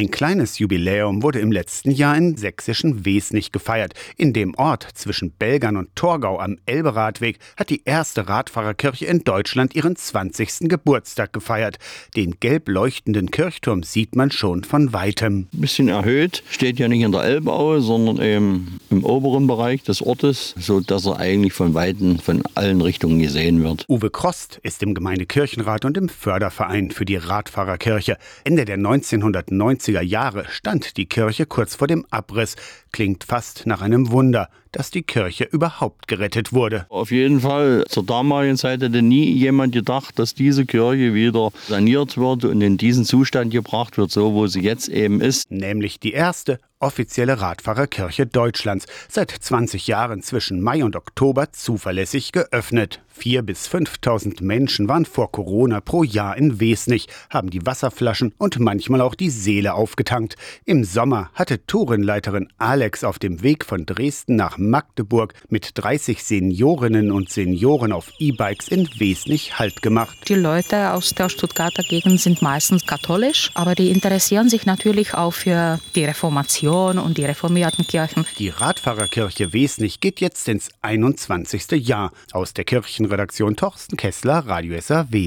Ein kleines Jubiläum wurde im letzten Jahr in sächsischen Wesnich gefeiert. In dem Ort zwischen Belgern und Torgau am Elberadweg hat die erste Radfahrerkirche in Deutschland ihren 20. Geburtstag gefeiert. Den gelb leuchtenden Kirchturm sieht man schon von weitem. Ein bisschen erhöht, steht ja nicht in der Elbaue, sondern eben im oberen Bereich des Ortes, so dass er eigentlich von Weitem von allen Richtungen gesehen wird. Uwe Krost ist im Gemeindekirchenrat und im Förderverein für die Radfahrerkirche. Ende der 1990er Jahre stand die Kirche kurz vor dem Abriss. Klingt fast nach einem Wunder, dass die Kirche überhaupt gerettet wurde. Auf jeden Fall, zur damaligen Zeit hätte nie jemand gedacht, dass diese Kirche wieder saniert wird und in diesen Zustand gebracht wird, so wo sie jetzt eben ist. Nämlich die erste offizielle Radfahrerkirche Deutschlands, seit 20 Jahren zwischen Mai und Oktober zuverlässig geöffnet. 4.000 bis 5.000 Menschen waren vor Corona pro Jahr in Wesnich, haben die Wasserflaschen und manchmal auch die Seele aufgetankt. Im Sommer hatte Tourenleiterin Alex auf dem Weg von Dresden nach Magdeburg mit 30 Seniorinnen und Senioren auf E-Bikes in Wesnich Halt gemacht. Die Leute aus der Stuttgarter Gegend sind meistens katholisch, aber die interessieren sich natürlich auch für die Reformation und die reformierten Kirchen. Die Radfahrerkirche Wesnich geht jetzt ins 21. Jahr. Aus der Kirchenredaktion Torsten Kessler, Radio SAW.